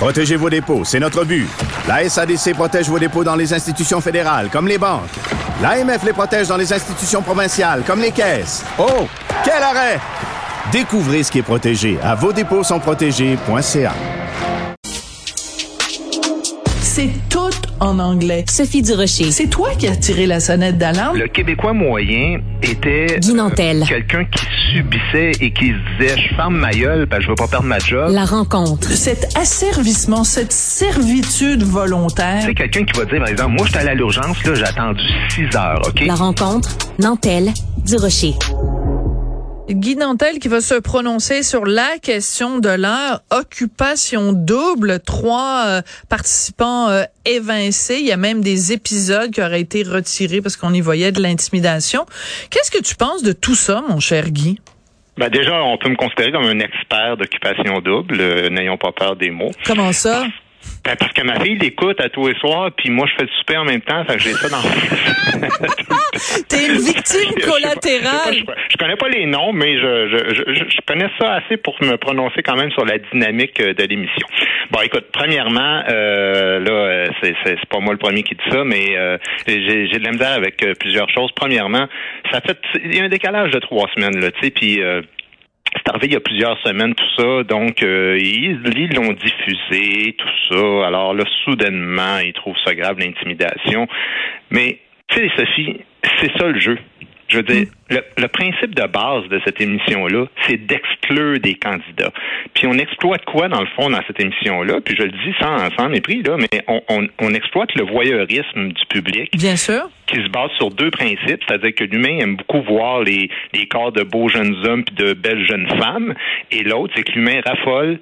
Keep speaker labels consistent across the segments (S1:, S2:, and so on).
S1: Protégez vos dépôts, c'est notre but. La SADC protège vos dépôts dans les institutions fédérales, comme les banques. L'AMF les protège dans les institutions provinciales, comme les caisses. Oh, quel arrêt! Découvrez ce qui est protégé à vos dépôts sont protégés.ca.
S2: C'est tout en anglais.
S3: Sophie Durocher.
S2: C'est toi qui as tiré la sonnette d'alarme?
S4: Le Québécois moyen était
S3: Guy Nantel.
S4: euh, quelqu'un qui subissait et qui se disait je ferme ma gueule parce que je veux pas perdre ma job.
S3: La rencontre.
S2: Cet asservissement, cette servitude volontaire.
S4: C'est quelqu'un qui va dire par exemple moi j'étais allé à l'urgence là j'ai attendu 6 heures OK?
S3: La rencontre. Nantel. Durocher.
S5: Guy Nantel qui va se prononcer sur la question de l'heure, occupation double, trois euh, participants euh, évincés. Il y a même des épisodes qui auraient été retirés parce qu'on y voyait de l'intimidation. Qu'est-ce que tu penses de tout ça, mon cher Guy?
S4: Ben déjà on peut me considérer comme un expert d'occupation double, euh, n'ayons pas peur des mots.
S5: Comment ça?
S4: Ben, parce que ma fille l'écoute à tous les soirs, puis moi je fais le souper en même temps, fait que j'ai ça dans
S5: T'es une victime collatérale.
S4: Je, pas, connais pas les noms, mais je, je, je, connais ça assez pour me prononcer quand même sur la dynamique euh, de l'émission. Bon, écoute, premièrement, euh, là, euh, c'est, pas moi le premier qui dit ça, mais euh, j'ai, de la misère avec euh, plusieurs choses. Premièrement, ça fait, il y a un décalage de trois semaines, là, tu sais, puis. Euh, c'est arrivé il y a plusieurs semaines, tout ça. Donc, euh, ils l'ont diffusé, tout ça. Alors là, soudainement, ils trouvent ça grave, l'intimidation. Mais, tu sais, Sophie, c'est ça le jeu. Je veux dire, le, le principe de base de cette émission-là, c'est d'exclure des candidats. Puis on exploite quoi, dans le fond, dans cette émission-là? Puis je le dis sans, sans mépris, là, mais on, on, on exploite le voyeurisme du public
S5: Bien sûr.
S4: qui se base sur deux principes, c'est-à-dire que l'humain aime beaucoup voir les, les corps de beaux jeunes hommes puis de belles jeunes femmes, et l'autre, c'est que l'humain raffole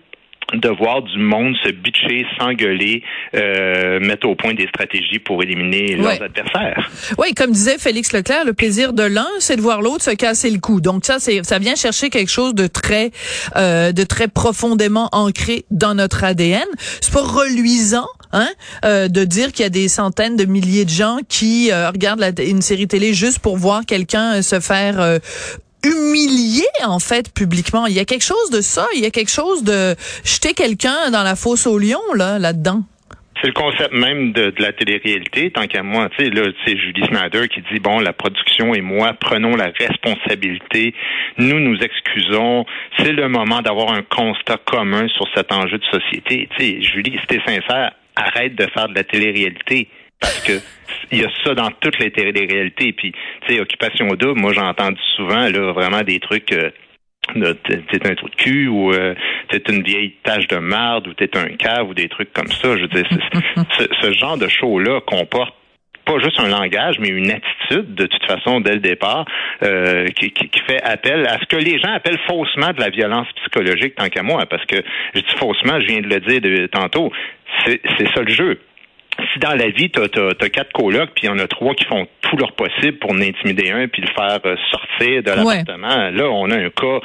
S4: de voir du monde se bitcher, s'engueuler, euh, mettre au point des stratégies pour éliminer leurs
S5: Ouais.
S4: adversaires.
S5: Oui, comme disait Félix Leclerc, le plaisir de l'un, c'est de voir l'autre se casser le cou. Donc ça, c'est ça vient chercher quelque chose de très, euh, de très profondément ancré dans notre ADN. C'est pas reluisant, hein, euh, de dire qu'il y a des centaines de milliers de gens qui euh, regardent la- une série télé juste pour voir quelqu'un euh, se faire humilier en fait publiquement. Il y a quelque chose de ça. Il y a quelque chose de jeter quelqu'un dans la fosse au lion là, là-dedans.
S4: C'est le concept même de, de la télé-réalité, tant qu'à moi. Tu sais, là, c'est Julie Snyder qui dit, bon, la production et moi prenons la responsabilité, nous nous excusons, c'est le moment d'avoir un constat commun sur cet enjeu de société. Tu sais, Julie, si t'es sincère, arrête de faire de la télé-réalité. Parce que il y a ça dans toutes les télé-réalités. Puis, tu sais, occupation double, moi j'ai entendu souvent là vraiment des trucs euh, t'es un trou de cul ou euh, t'es une vieille tache de marde ou t'es un cave ou des trucs comme ça. Je veux dire, ce, ce genre de show-là comporte pas juste un langage, mais une attitude, de toute façon, dès le départ, euh, qui, qui, qui fait appel à ce que les gens appellent faussement de la violence psychologique, tant qu'à moi, parce que je dis faussement, je viens de le dire de- tantôt, c'est c'est ça le jeu si dans la vie, tu as, quatre colocs, puis il y en a trois qui font tout leur possible pour en intimider un, puis le faire euh, sortir de
S5: Ouais.
S4: l'appartement, là, on a un cas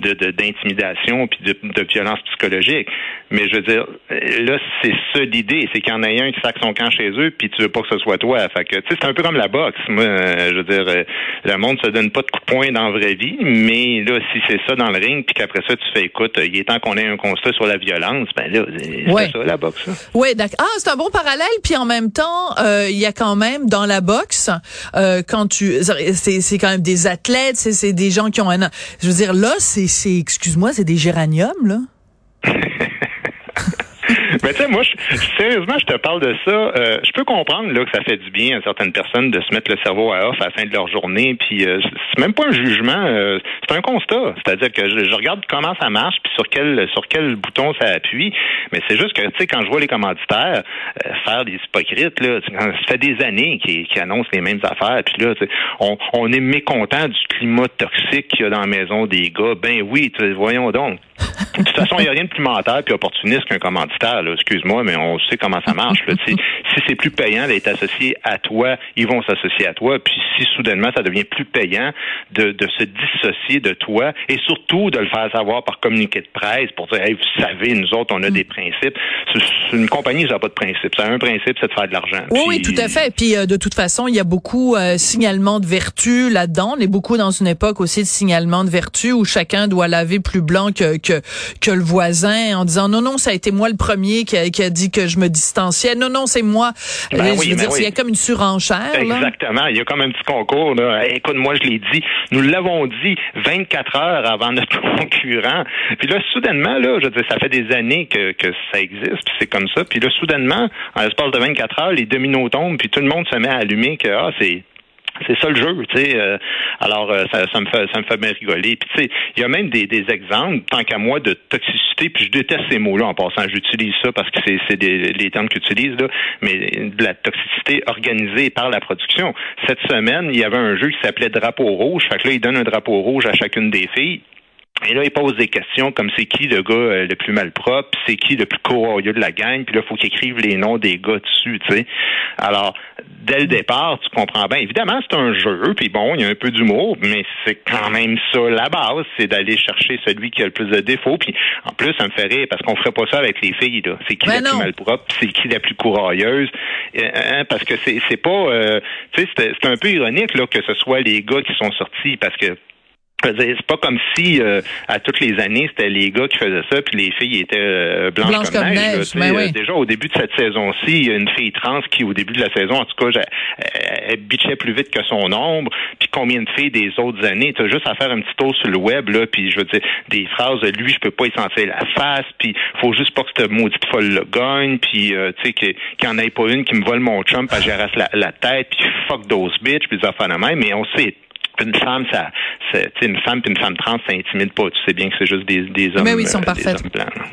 S4: de de- d'intimidation puis de, de violence psychologique. Mais je veux dire, là, c'est ça l'idée, c'est qu'il y en a un qui sac son camp chez eux, puis tu veux pas que ce soit toi. Fait que, tu sais, c'est un peu comme la boxe. Moi, euh, je veux dire, euh, le monde se donne pas de coups de poing dans la vraie vie, mais là, si c'est ça dans le ring, puis qu'après ça, tu fais, écoute, il est temps qu'on ait un constat sur la violence, ben là, c'est
S5: Ouais.
S4: ça, la boxe.
S5: Oui, d'accord. Ah, c'est un bon parallèle. Puis en même temps, euh, il y a quand même dans la boxe, euh, quand tu, c'est c'est quand même des athlètes, c'est c'est des gens qui ont un, je veux dire là, c'est c'est, excuse-moi, c'est des géraniums là.
S4: Mais tu sais, moi, sérieusement, je te parle de ça. euh, je peux comprendre là que ça fait du bien à certaines personnes de se mettre le cerveau à off à la fin de leur journée. Puis euh, c'est même pas un jugement, euh, c'est un constat. C'est-à-dire que je, je regarde comment ça marche, puis sur quel sur quel bouton ça appuie. Mais c'est juste que tu sais, quand je vois les commanditaires euh, faire des hypocrites là, ça fait des années qu'ils qu'ils annoncent les mêmes affaires. Puis là, on, on est mécontent du climat toxique qu'il y a dans la maison des gars. Ben oui, voyons donc. De toute façon, il n'y a rien de plus mental puis opportuniste qu'un commanditaire. Excuse-moi, mais on sait comment ça marche. Là, si c'est plus payant d'être associé à toi, ils vont s'associer à toi. Puis si soudainement ça devient plus payant de, de se dissocier de toi et surtout de le faire savoir par communiqué de presse pour dire, hey, vous savez, nous autres, on a des principes. C'est une compagnie, ça n'a pas de principe. Ça a un principe, c'est de faire de l'argent.
S5: Oui, oui, tout à fait. Puis euh, de toute façon, il y a beaucoup euh, signalement de vertu là-dedans. On est beaucoup dans une époque aussi de signalement de vertu où chacun doit laver plus blanc que que, que le voisin en disant non non, ça a été moi le premier qui a, qui a dit que je me distanciais. Non non, c'est moi.
S4: Ben oui,
S5: je veux
S4: ben
S5: dire,
S4: oui.
S5: il y a comme une surenchère. là.
S4: Exactement. Il y a comme un petit concours. Là. Hey, écoute, moi, je l'ai dit. Nous l'avons dit 24 heures avant notre concurrent. Puis là, soudainement, là, je veux dire, ça fait des années que, que ça existe, puis c'est comme ça. Puis là, soudainement, en l'espace de 24 heures, les dominos tombent, puis tout le monde se met à allumer que ah, c'est c'est ça le jeu, tu sais. euh, alors euh, ça, ça me fait ça me fait bien rigoler. Puis tu sais, il y a même des, des exemples, tant qu'à moi, de toxicité. Puis je déteste ces mots-là en passant. J'utilise ça parce que c'est c'est les termes qu'ils utilisent là, mais de la toxicité organisée par la production. Cette semaine, il y avait un jeu qui s'appelait Drapeau rouge. Fait que là, il donne un drapeau rouge à chacune des filles. Et là, il pose des questions comme c'est qui le gars euh, le plus malpropre, c'est qui le plus courageux de la gang, puis là, il faut qu'il écrive les noms des gars dessus, tu sais. Alors, dès le départ, tu comprends bien. Évidemment, c'est un jeu, puis bon, il y a un peu d'humour, mais c'est quand même ça la base, c'est d'aller chercher celui qui a le plus de défauts. Puis en plus, ça me fait rire parce qu'on ferait pas ça avec les filles, là. C'est qui
S5: Ben
S4: la
S5: non.
S4: plus malpropre, c'est qui la plus courageuse. Euh, hein, parce que c'est c'est pas, euh, tu sais, c'est un peu ironique là que ce soit les gars qui sont sortis parce que c'est pas comme si euh, à toutes les années c'était les gars qui faisaient ça puis les filles étaient euh, blanches,
S5: Blanches
S4: comme,
S5: comme
S4: neige.
S5: ben oui.
S4: Euh, Déjà au début de cette saison-ci, il y a une fille trans qui au début de la saison, en tout cas, elle, elle bitchait plus vite que son ombre. Puis combien de filles des autres années, t'as juste à faire un petit tour sur le web là, puis je veux dire des phrases lui, je peux pas y sentir la face, puis faut juste pas que cette maudite folle le gagne, puis euh, tu sais qu'il y en ait pas une qui me vole mon chum, que j'arrache la, la tête, puis fuck those bitch, puis des affaires de même. Mais on sait une femme, ça, c'est, une femme puis une femme trans, ça intimide pas. Tu sais bien que c'est juste des, des hommes.
S5: Mais oui, ils sont
S4: euh,
S5: parfaits.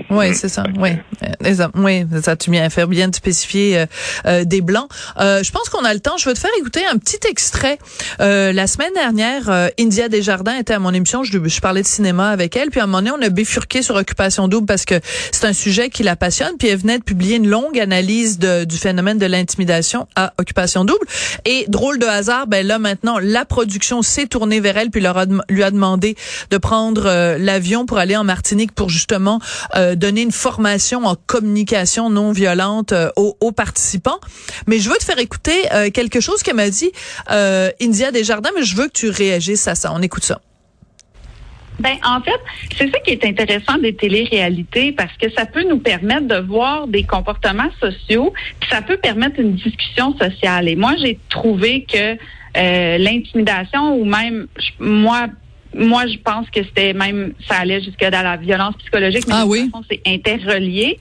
S5: Oui,
S4: Mm.
S5: c'est ça. Oui, Euh, les hommes. Oui, ça tu bien faire bien de spécifier euh, euh, des blancs. Euh, je pense qu'on a le temps. Je vais te faire écouter un petit extrait. Euh, la semaine dernière, euh, India Desjardins était à mon émission. Je, je parlais de cinéma avec elle. Puis à un moment donné, on a bifurqué sur Occupation double parce que c'est un sujet qui la passionne. Puis elle venait de publier une longue analyse de- du phénomène de l'intimidation à Occupation double. Et drôle de hasard, ben là maintenant, la production s'est tournée vers elle puis lui a demandé de prendre euh, l'avion pour aller en Martinique pour justement euh, donner une formation en communication non violente euh, aux, aux participants. Mais je veux te faire écouter euh, quelque chose qu'elle m'a dit India Desjardins, mais je veux que tu réagisses à ça. On écoute ça.
S6: Ben, en fait, c'est ça qui est intéressant des téléréalités parce que ça peut nous permettre de voir des comportements sociaux, puis ça peut permettre une discussion sociale. Et moi, j'ai trouvé que l'intimidation ou même moi moi, je pense que c'était même, ça allait jusque dans la violence psychologique, mais
S5: Ah
S6: de toute
S5: oui?
S6: façon, c'est interrelié.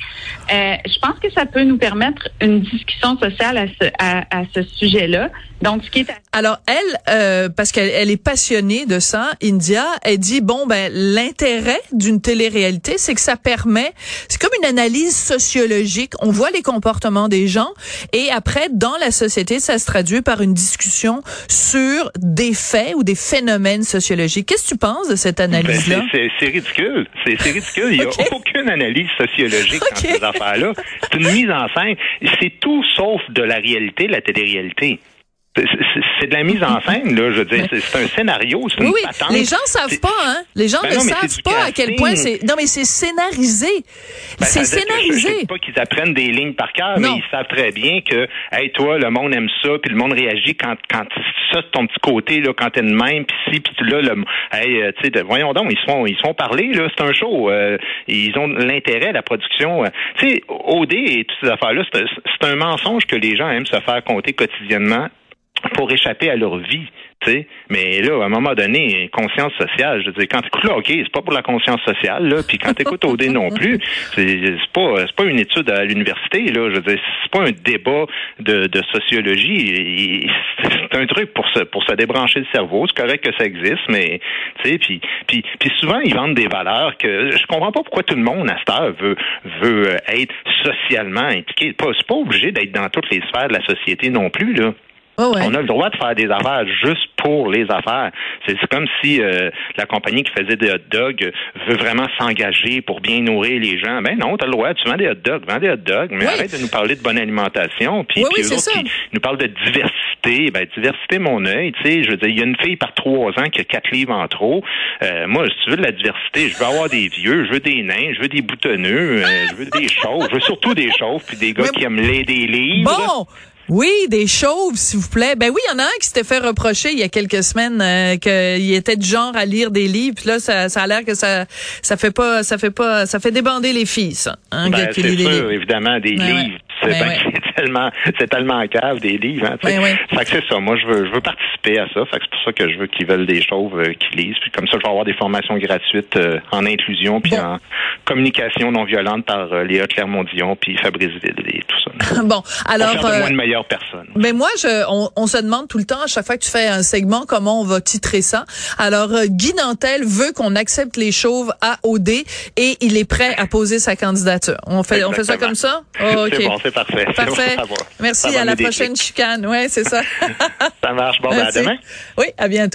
S6: Euh, je pense que ça peut nous permettre une discussion sociale à ce, à, à ce sujet-là. Donc, ce qui est
S5: Alors elle, euh, parce qu'elle elle est passionnée de ça, India, elle dit bon ben l'intérêt d'une télé-réalité, c'est que ça permet, c'est comme une analyse sociologique. On voit les comportements des gens et après dans la société, ça se traduit par une discussion sur des faits ou des phénomènes sociologiques. Qu'est-ce que tu penses de cette
S4: Ben,
S5: analyse-là
S4: c'est- c'est ridicule. C'est ridicule. Il n'y a aucune analyse sociologique
S5: Ok.
S4: dans ces affaires-là. C'est une mise en scène. C'est tout sauf de la réalité, la télé-réalité. C'est- de la mise en scène, là. Je veux dire, c'est un scénario, c'est
S5: Oui,
S4: une
S5: oui.
S4: patente.
S5: Les gens savent pas, hein. Les gens
S4: Ben
S5: ne
S4: non,
S5: savent pas à quel point c'est. Non, mais c'est scénarisé.
S4: Ben,
S5: c'est
S4: que Je, je
S5: scénarisé.
S4: dis pas qu'ils apprennent des lignes par cœur, mais ils savent très bien que, hey, toi, le monde aime ça, puis le monde réagit quand, quand ça, c'est ton petit côté, là, quand t'es de même, puis si, puis là, le, hey, euh, tu sais, de- voyons donc, ils se font, ils se font parler, là, c'est un show, euh, ils ont l'intérêt, la production, euh, tu sais, OD et toutes ces affaires-là, c'est un mensonge que les gens aiment se faire compter quotidiennement pour échapper à leur vie. tu sais. Mais là, à un moment donné, conscience sociale, je veux dire, quand tu écoutes là, OK, c'est pas pour la conscience sociale, là, puis quand tu écoutes OD non plus, c'est pas pas une étude à l'université, là, je veux dire, c'est pas un débat de, de sociologie. C'est un truc pour se pour se débrancher le cerveau. C'est correct que ça existe, mais tu sais, puis puis puis souvent ils vendent des valeurs que je comprends pas pourquoi tout le monde à cette heure veut veut être socialement impliqué. C'est pas obligé d'être dans toutes les sphères de la société non plus, là.
S5: Oh ouais.
S4: On a le droit de faire des affaires juste pour les affaires. C'est comme si euh, la compagnie qui faisait des hot dogs veut vraiment s'engager pour bien nourrir les gens. Ben non, t'as le droit, tu vends des hot dogs, vends des hot dogs, mais
S5: Oui.
S4: arrête de nous parler de bonne alimentation. Puis,
S5: Oui,
S4: puis
S5: oui,
S4: eux autres qui nous parlent de diversité. Ben, diversité, mon œil, tu sais, je veux dire, il y a une fille par trois ans qui a quatre livres en trop. Euh, moi, si tu veux de la diversité, je veux avoir des vieux, je veux des nains, je veux des boutonneux, euh, je veux des chauves, je veux surtout des chauves, puis des gars
S5: Mais-
S4: qui aiment lire des livres.
S5: Bon. Oui, des chauves, s'il vous plaît. Ben oui, il y en a un qui s'était fait reprocher il y a quelques semaines euh, qu'il était du genre à lire des livres. Puis là, ça, ça a l'air que ça, ça fait pas, ça fait pas, ça fait débander les filles, ça. Un
S4: Ben, c'est sûr, évidemment, des livres. C'est ben,
S5: ouais.
S4: c'est tellement, c'est tellement cave des livres. Hein.
S5: Ouais, ouais.
S4: Fait que c'est ça. Moi, je veux, je veux participer à ça. Fait que c'est pour ça que je veux qu'ils veulent des chauves euh, qui lisent. Puis comme ça, je vais avoir des formations gratuites euh, en inclusion puis
S5: Bon.
S4: en communication non violente par euh, Léa Clermont-Dion puis Fabrice Ville et tout ça.
S5: Bon,
S4: Pour
S5: alors.
S4: faire de moi
S5: euh,
S4: une meilleure personne.
S5: Mais moi, je, on, on se demande tout le temps, à chaque fois que tu fais un segment, comment on va titrer ça. Alors, euh, Guy Nantel veut qu'on accepte les chauves à OD et il est prêt à poser sa candidature. On fait, on fait ça comme ça? Oh,
S4: C'est
S5: OK.
S4: bon, parfait. Bon.
S5: Merci, à la prochaine chicane. Ouais, c'est ça.
S4: Ça marche. Bon, ben, à demain.
S5: Oui, à bientôt.